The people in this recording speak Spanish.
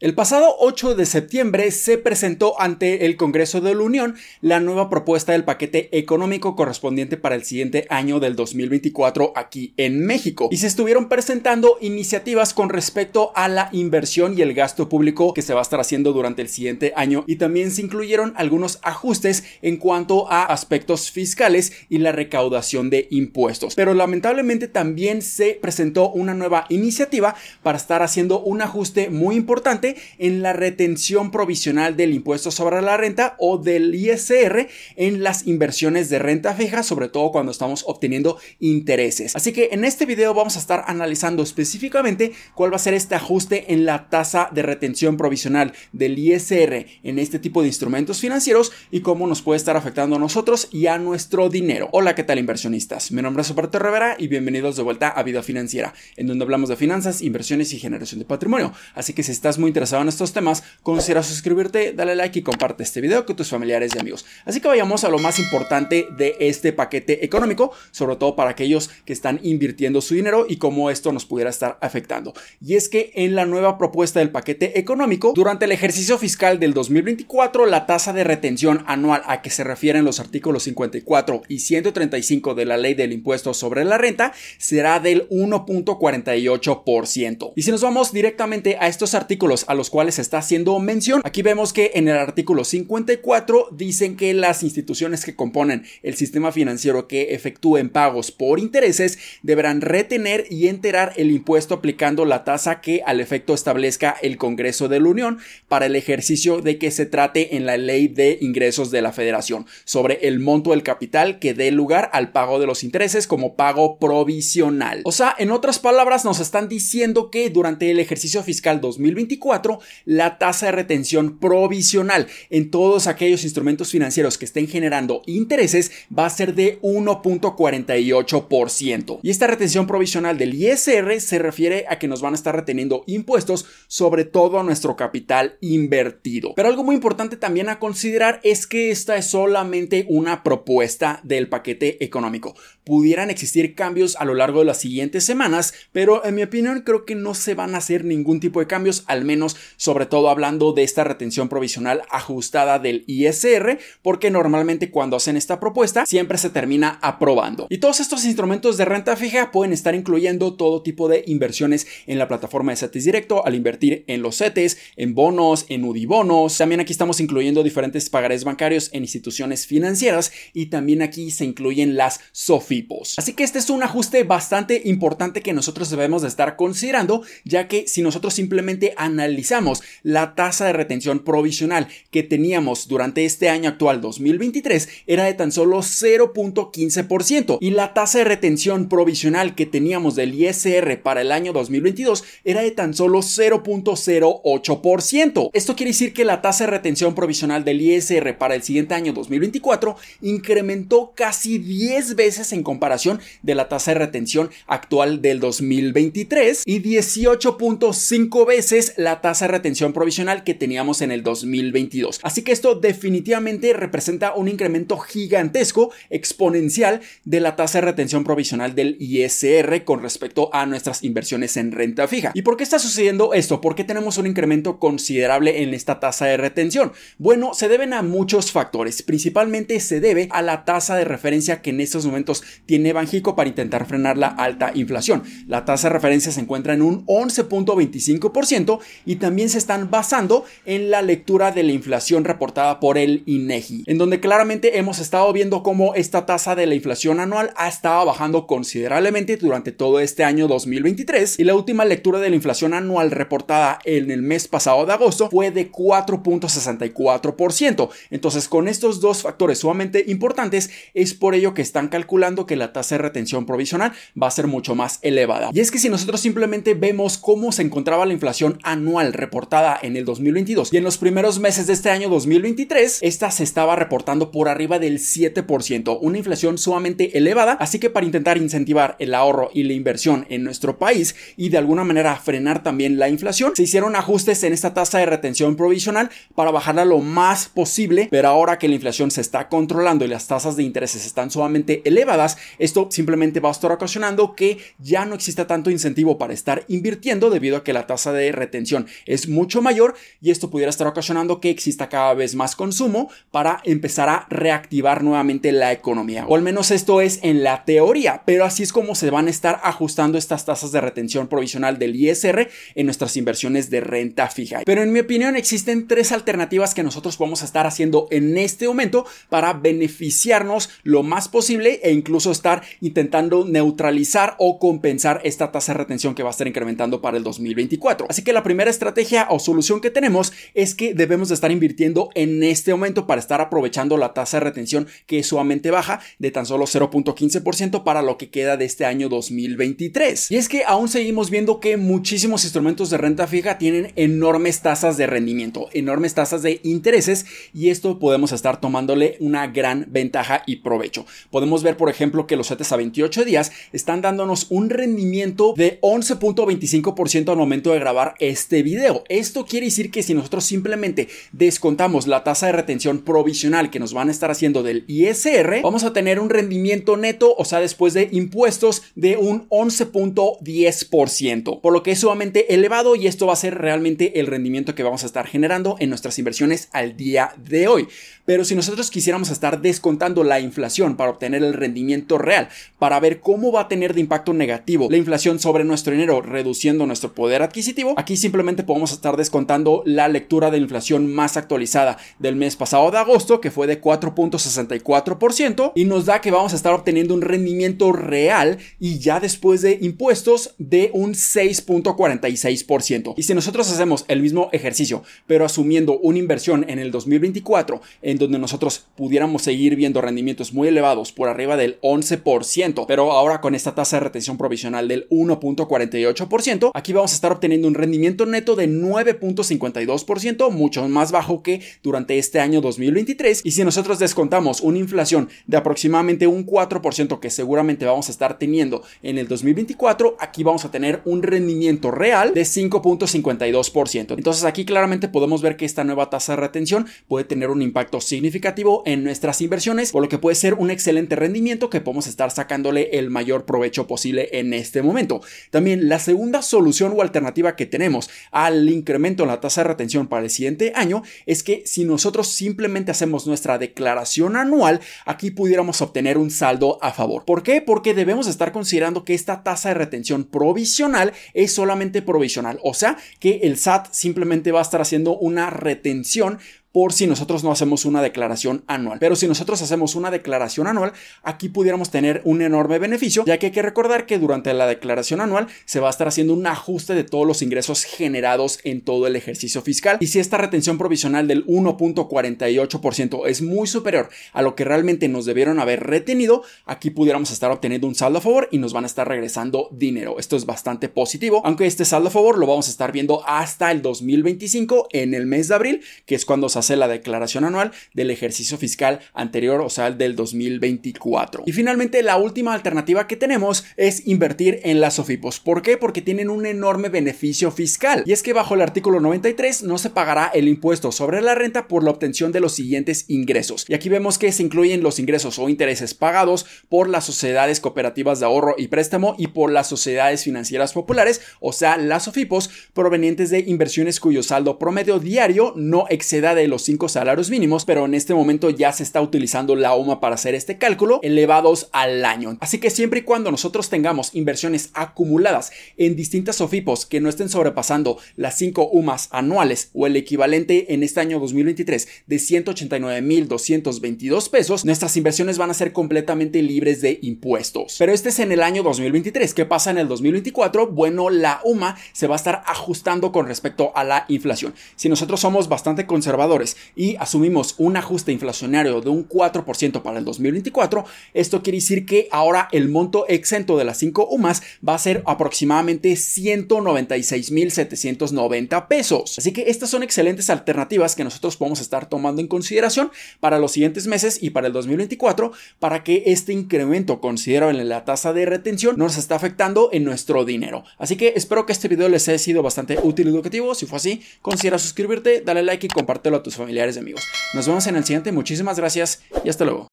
El pasado 8 de septiembre se presentó ante el Congreso de la Unión la nueva propuesta del paquete económico correspondiente para el siguiente año del 2024 aquí en México y se estuvieron presentando iniciativas con respecto a la inversión y el gasto público que se va a estar haciendo durante el siguiente año y también se incluyeron algunos ajustes en cuanto a aspectos fiscales y la recaudación de impuestos. Pero lamentablemente también se presentó una nueva iniciativa para estar haciendo un ajuste muy importante en la retención provisional del impuesto sobre la renta o del ISR en las inversiones de renta fija, sobre todo cuando estamos obteniendo intereses. Así que en este video vamos a estar analizando específicamente cuál va a ser este ajuste en la tasa de retención provisional del ISR en este tipo de instrumentos financieros y cómo nos puede estar afectando a nosotros y a nuestro dinero. Hola, ¿qué tal inversionistas? Mi nombre es Roberto Rivera y bienvenidos de vuelta a Vida Financiera, en donde hablamos de finanzas, inversiones y generación de patrimonio. Así que si estás muy interesado en estos temas, considera suscribirte, dale like y comparte este video con tus familiares y amigos. Así que vayamos a lo más importante de este paquete económico, sobre todo para aquellos que están invirtiendo su dinero y cómo esto nos pudiera estar afectando. Y es que en la nueva propuesta del paquete económico, durante el ejercicio fiscal del 2024, la tasa de retención anual a que se refieren los artículos 54 y 135 de la ley del impuesto sobre la renta será del 1.48%. Y si nos vamos directamente a estos artículos a los cuales se está haciendo mención. Aquí vemos que en el artículo 54 dicen que las instituciones que componen el sistema financiero que efectúen pagos por intereses deberán retener y enterar el impuesto aplicando la tasa que al efecto establezca el Congreso de la Unión para el ejercicio de que se trate en la ley de ingresos de la Federación sobre el monto del capital que dé lugar al pago de los intereses como pago provisional. O sea, en otras palabras nos están diciendo que durante el ejercicio fiscal 2024 la tasa de retención provisional en todos aquellos instrumentos financieros que estén generando intereses va a ser de 1.48%. Y esta retención provisional del ISR se refiere a que nos van a estar reteniendo impuestos sobre todo a nuestro capital invertido. Pero algo muy importante también a considerar es que esta es solamente una propuesta del paquete económico. Pudieran existir cambios a lo largo de las siguientes semanas, pero en mi opinión creo que no se van a hacer ningún tipo de cambios, al menos sobre todo hablando de esta retención provisional ajustada del ISR, porque normalmente cuando hacen esta propuesta siempre se termina aprobando. Y todos estos instrumentos de renta fija pueden estar incluyendo todo tipo de inversiones en la plataforma de CETES Directo al invertir en los CETES, en bonos, en UDIBonos. También aquí estamos incluyendo diferentes pagarés bancarios en instituciones financieras y también aquí se incluyen las SOFIPOS. Así que este es un ajuste bastante importante que nosotros debemos de estar considerando, ya que si nosotros simplemente analizamos analizamos la tasa de retención provisional que teníamos durante este año actual 2023 era de tan solo 0.15% y la tasa de retención provisional que teníamos del ISR para el año 2022 era de tan solo 0.08%. Esto quiere decir que la tasa de retención provisional del ISR para el siguiente año 2024 incrementó casi 10 veces en comparación de la tasa de retención actual del 2023 y 18.5 veces la tasa de retención provisional que teníamos en el 2022. Así que esto definitivamente representa un incremento gigantesco, exponencial, de la tasa de retención provisional del ISR con respecto a nuestras inversiones en renta fija. ¿Y por qué está sucediendo esto? ¿Por qué tenemos un incremento considerable en esta tasa de retención? Bueno, se deben a muchos factores. Principalmente se debe a la tasa de referencia que en estos momentos tiene Banjico para intentar frenar la alta inflación. La tasa de referencia se encuentra en un 11.25% y también se están basando en la lectura de la inflación reportada por el INEGI, en donde claramente hemos estado viendo cómo esta tasa de la inflación anual ha estado bajando considerablemente durante todo este año 2023 y la última lectura de la inflación anual reportada en el mes pasado de agosto fue de 4.64%. Entonces, con estos dos factores sumamente importantes, es por ello que están calculando que la tasa de retención provisional va a ser mucho más elevada. Y es que si nosotros simplemente vemos cómo se encontraba la inflación anual reportada en el 2022 y en los primeros meses de este año 2023, esta se estaba reportando por arriba del 7%, una inflación sumamente elevada, así que para intentar incentivar el ahorro y la inversión en nuestro país y de alguna manera frenar también la inflación, se hicieron ajustes en esta tasa de retención provisional para bajarla lo más posible, pero ahora que la inflación se está controlando y las tasas de intereses están sumamente elevadas, esto simplemente va a estar ocasionando que ya no exista tanto incentivo para estar invirtiendo debido a que la tasa de retención es mucho mayor y esto pudiera estar ocasionando que exista cada vez más consumo para empezar a reactivar nuevamente la economía. O al menos esto es en la teoría, pero así es como se van a estar ajustando estas tasas de retención provisional del ISR en nuestras inversiones de renta fija. Pero en mi opinión existen tres alternativas que nosotros podemos estar haciendo en este momento para beneficiarnos lo más posible e incluso estar intentando neutralizar o compensar esta tasa de retención que va a estar incrementando para el 2024. Así que la primera estrategia o solución que tenemos es que debemos de estar invirtiendo en este momento para estar aprovechando la tasa de retención que es sumamente baja de tan solo 0.15% para lo que queda de este año 2023. Y es que aún seguimos viendo que muchísimos instrumentos de renta fija tienen enormes tasas de rendimiento, enormes tasas de intereses y esto podemos estar tomándole una gran ventaja y provecho. Podemos ver, por ejemplo, que los CETES a 28 días están dándonos un rendimiento de 11.25% al momento de grabar este video. Esto quiere decir que si nosotros simplemente descontamos la tasa de retención provisional que nos van a estar haciendo del ISR, vamos a tener un rendimiento neto, o sea, después de impuestos, de un 11.10%, por lo que es sumamente elevado y esto va a ser realmente el rendimiento que vamos a estar generando en nuestras inversiones al día de hoy. Pero si nosotros quisiéramos estar descontando la inflación para obtener el rendimiento real, para ver cómo va a tener de impacto negativo la inflación sobre nuestro dinero, reduciendo nuestro poder adquisitivo, aquí simplemente podemos estar descontando la lectura de inflación más actualizada del mes pasado de agosto, que fue de 4.64%, y nos da que vamos a estar obteniendo un rendimiento real y ya después de impuestos de un 6.46%. Y si nosotros hacemos el mismo ejercicio, pero asumiendo una inversión en el 2024, en donde nosotros pudiéramos seguir viendo rendimientos muy elevados por arriba del 11%, pero ahora con esta tasa de retención provisional del 1.48%, aquí vamos a estar obteniendo un rendimiento neto de 9.52%, mucho más bajo que durante este año 2023. Y si nosotros descontamos una inflación de aproximadamente un 4% que seguramente vamos a estar teniendo en el 2024, aquí vamos a tener un rendimiento real de 5.52%. Entonces aquí claramente podemos ver que esta nueva tasa de retención puede tener un impacto significativo en nuestras inversiones, por lo que puede ser un excelente rendimiento que podemos estar sacándole el mayor provecho posible en este momento. También la segunda solución o alternativa que tenemos al incremento en la tasa de retención para el siguiente año es que si nosotros simplemente hacemos nuestra declaración anual, aquí pudiéramos obtener un saldo a favor. ¿Por qué? Porque debemos estar considerando que esta tasa de retención provisional es solamente provisional, o sea que el SAT simplemente va a estar haciendo una retención por si nosotros no hacemos una declaración anual. Pero si nosotros hacemos una declaración anual, aquí pudiéramos tener un enorme beneficio, ya que hay que recordar que durante la declaración anual se va a estar haciendo un ajuste de todos los ingresos generados en todo el ejercicio fiscal. Y si esta retención provisional del 1.48% es muy superior a lo que realmente nos debieron haber retenido, aquí pudiéramos estar obteniendo un saldo a favor y nos van a estar regresando dinero. Esto es bastante positivo, aunque este saldo a favor lo vamos a estar viendo hasta el 2025 en el mes de abril, que es cuando se hace la declaración anual del ejercicio fiscal anterior, o sea, el del 2024. Y finalmente, la última alternativa que tenemos es invertir en las SOFIPOS. ¿Por qué? Porque tienen un enorme beneficio fiscal. Y es que bajo el artículo 93 no se pagará el impuesto sobre la renta por la obtención de los siguientes ingresos. Y aquí vemos que se incluyen los ingresos o intereses pagados por las sociedades cooperativas de ahorro y préstamo y por las sociedades financieras populares, o sea, las SOFIPOS, provenientes de inversiones cuyo saldo promedio diario no exceda los 5 salarios mínimos, pero en este momento ya se está utilizando la UMA para hacer este cálculo, elevados al año. Así que siempre y cuando nosotros tengamos inversiones acumuladas en distintas SOFIPOS que no estén sobrepasando las 5 UMAS anuales o el equivalente en este año 2023 de 189.222 pesos, nuestras inversiones van a ser completamente libres de impuestos. Pero este es en el año 2023. ¿Qué pasa en el 2024? Bueno, la UMA se va a estar ajustando con respecto a la inflación. Si nosotros somos bastante conservadores, y asumimos un ajuste inflacionario de un 4% para el 2024, esto quiere decir que ahora el monto exento de las 5 UMAS va a ser aproximadamente 196.790 pesos. Así que estas son excelentes alternativas que nosotros podemos estar tomando en consideración para los siguientes meses y para el 2024 para que este incremento considerable en la tasa de retención no nos está afectando en nuestro dinero. Así que espero que este video les haya sido bastante útil y educativo. Si fue así, considera suscribirte, dale like y compártelo a tus familiares y amigos. Nos vemos en el siguiente, muchísimas gracias y hasta luego.